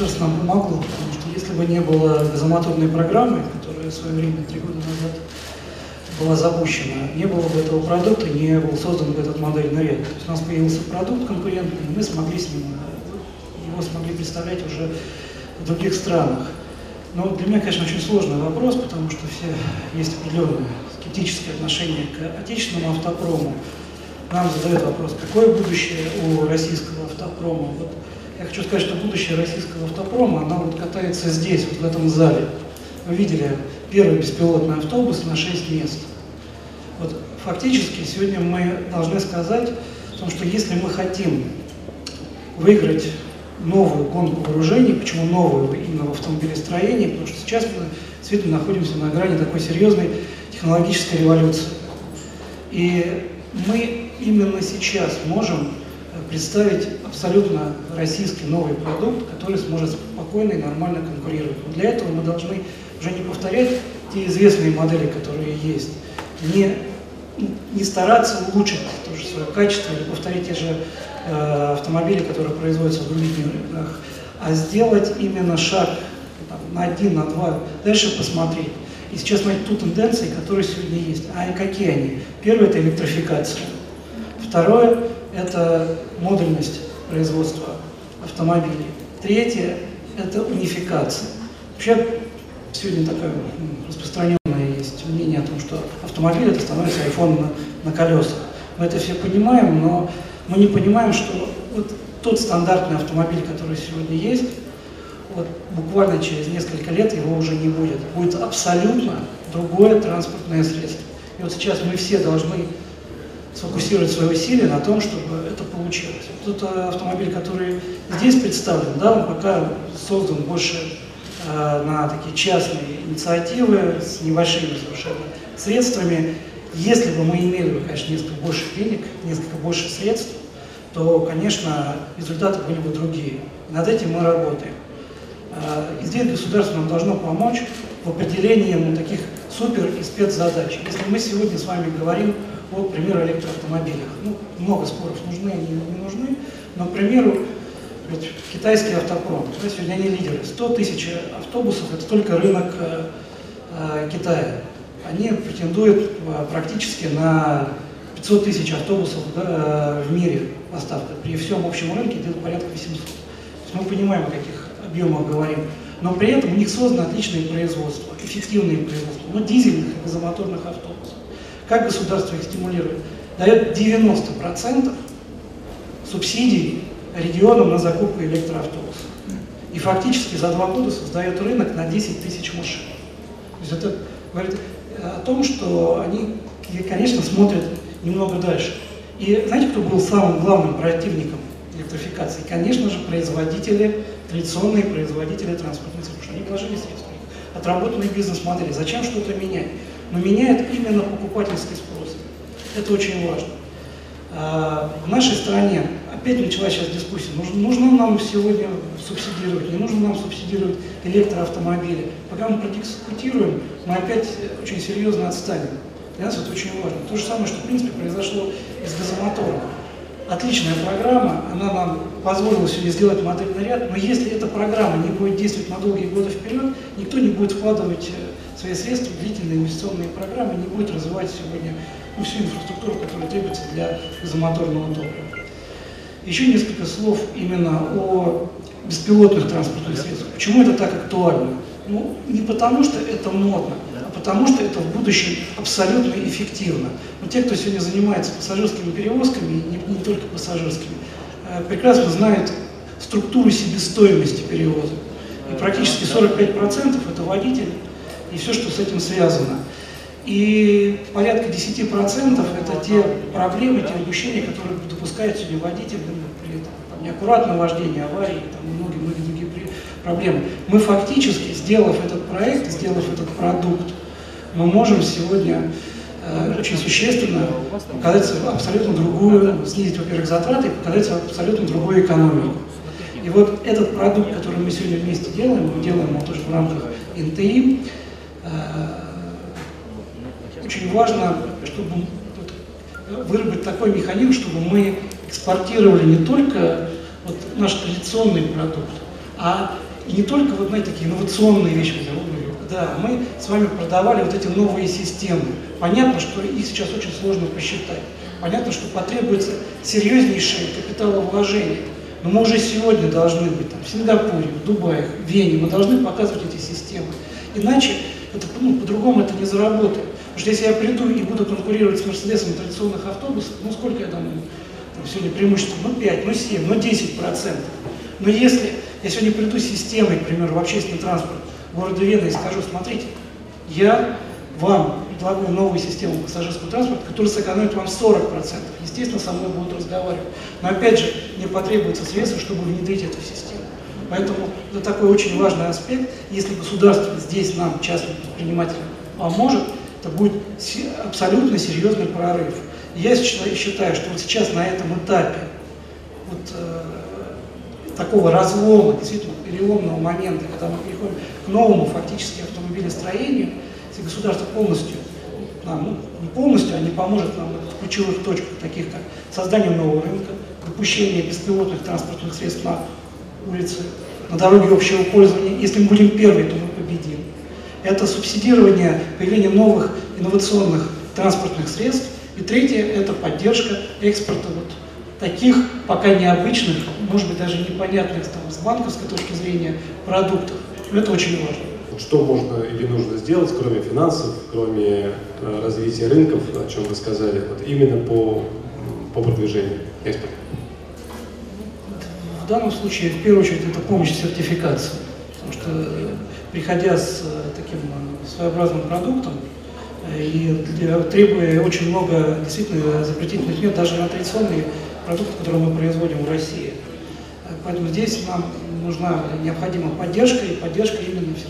государство нам помогло, потому что если бы не было газомоторной программы, которая в свое время, три года назад, была запущена, не было бы этого продукта, не был создан бы этот модельный ряд. То есть у нас появился продукт конкурентный, и мы смогли с ним, его смогли представлять уже в других странах. Но для меня, конечно, очень сложный вопрос, потому что все есть определенное скептическое отношение к отечественному автопрому. Нам задают вопрос, какое будущее у российского автопрома. Вот я хочу сказать, что будущее российского автопрома, оно вот катается здесь, вот в этом зале. Вы видели первый беспилотный автобус на 6 мест. Вот фактически сегодня мы должны сказать о том, что если мы хотим выиграть новую гонку вооружений, почему новую именно в автомобилестроении, потому что сейчас мы действительно находимся на грани такой серьезной технологической революции. И мы именно сейчас можем представить абсолютно российский новый продукт, который сможет спокойно и нормально конкурировать. Но для этого мы должны уже не повторять те известные модели, которые есть, не, не стараться улучшить тоже свое качество или повторить те же э, автомобили, которые производятся в других рынках, а сделать именно шаг там, на один, на два, дальше посмотреть. И сейчас смотреть ту тенденции, которые сегодня есть. А какие они? Первое – это электрификация. Второе – это модульность производства автомобилей. Третье – это унификация. Вообще, сегодня такое распространенное есть мнение о том, что автомобиль это становится iPhone на, на колесах. Мы это все понимаем, но мы не понимаем, что вот тот стандартный автомобиль, который сегодня есть, вот буквально через несколько лет его уже не будет. Будет абсолютно другое транспортное средство. И вот сейчас мы все должны сфокусировать свои усилия на том, чтобы это получилось. Тот автомобиль, который здесь представлен, да, он пока создан больше Э, на такие частные инициативы с небольшими совершенно средствами. Если бы мы имели, конечно, несколько больше денег, несколько больше средств, то, конечно, результаты были бы другие. Над этим мы работаем. Э, и здесь государство нам должно помочь в определении ну, таких супер и спецзадач. Если мы сегодня с вами говорим о, к примеру, электроавтомобилях, ну, много споров нужны, они не нужны, но, к примеру, ведь китайский автопром, да, сегодня они лидеры. 100 тысяч автобусов – это только рынок э, э, Китая. Они претендуют э, практически на 500 тысяч автобусов да, в мире поставка. При всем общем рынке где-то порядка 800. То есть мы понимаем, о каких объемах говорим. Но при этом у них создано отличное производство, эффективные производства, но дизельных и газомоторных автобусов. Как государство их стимулирует? Дает 90% субсидий регионам на закупку электроавтобусов. И фактически за два года создает рынок на 10 тысяч машин. То есть это говорит о том, что они, конечно, смотрят немного дальше. И знаете, кто был самым главным противником электрификации? Конечно же, производители, традиционные производители транспортных средств. Они вложили средства. Отработанные бизнес-модели. Зачем что-то менять? Но меняет именно покупательский спрос. Это очень важно. А, в нашей стране опять началась сейчас дискуссия, нужно, нужно нам сегодня субсидировать, не нужно нам субсидировать электроавтомобили. Пока мы продискутируем, мы опять очень серьезно отстанем. Для нас это очень важно. То же самое, что в принципе произошло и с газомотором. Отличная программа, она нам позволила сегодня сделать модельный ряд, но если эта программа не будет действовать на долгие годы вперед, никто не будет вкладывать э, свои средства в длительные инвестиционные программы, не будет развивать сегодня ну, всю инфраструктуру, которая требуется для газомоторного топлива. Еще несколько слов именно о беспилотных транспортных средствах. Почему это так актуально? Ну, не потому, что это модно, а потому, что это в будущем абсолютно эффективно. Но те, кто сегодня занимается пассажирскими перевозками, не, не только пассажирскими, э, прекрасно знают структуру себестоимости перевоза. И практически 45% это водитель и все, что с этим связано. И порядка 10% это те проблемы, те упущения, которые допускает сегодня водитель при там, неаккуратном вождении, аварии, там, многие-многие другие проблемы. Мы фактически, сделав этот проект, сделав этот продукт, мы можем сегодня э, очень существенно показать абсолютно другую, снизить, во-первых, затраты и показать абсолютно другую экономику. И вот этот продукт, который мы сегодня вместе делаем, мы делаем его тоже в рамках НТИ, э, очень важно, чтобы выработать такой механизм, чтобы мы экспортировали не только вот наш традиционный продукт, а не только вот знаете, такие инновационные вещи, да, мы с вами продавали вот эти новые системы. Понятно, что их сейчас очень сложно посчитать. Понятно, что потребуется серьезнейшее капиталовложение. Но мы уже сегодня должны быть там, в Сингапуре, в Дубае, в Вене, мы должны показывать эти системы. Иначе это, ну, по-другому это не заработает. Потому что если я приду и буду конкурировать с Мерседесом традиционных автобусов, ну сколько я думаю, там сегодня преимущество, ну 5, ну 7, ну 10 процентов. Но если я сегодня приду с системой, к примеру, в общественный транспорт города Вены и скажу, смотрите, я вам предлагаю новую систему пассажирского транспорта, которая сэкономит вам 40%. Естественно, со мной будут разговаривать. Но опять же, мне потребуется средства, чтобы внедрить эту систему. Поэтому это такой очень важный аспект. Если государство здесь нам, частным предпринимателям, поможет, это будет абсолютно серьезный прорыв. я считаю, что вот сейчас на этом этапе вот, э, такого разлома, действительно переломного момента, когда мы переходим к новому фактически автомобилестроению, если государство полностью, нам, ну, не полностью, а не поможет нам в ключевых точках, таких как создание нового рынка, допущение беспилотных транспортных средств на улице, на дороге общего пользования. Если мы будем первыми, то мы победим. Это субсидирование появления новых инновационных транспортных средств. И третье – это поддержка экспорта вот таких пока необычных, может быть, даже непонятных там, с банковской точки зрения продуктов. Это очень важно. Что можно или нужно сделать, кроме финансов, кроме э, развития рынков, о чем вы сказали, вот именно по, по продвижению экспорта? В данном случае, в первую очередь, это помощь сертификации. Потому что, приходя с э, таким э, своеобразным продуктом, и требуя очень много действительно запретительных мер, даже на традиционные продукты, которые мы производим в России. Поэтому здесь нам нужна необходима поддержка и поддержка именно в.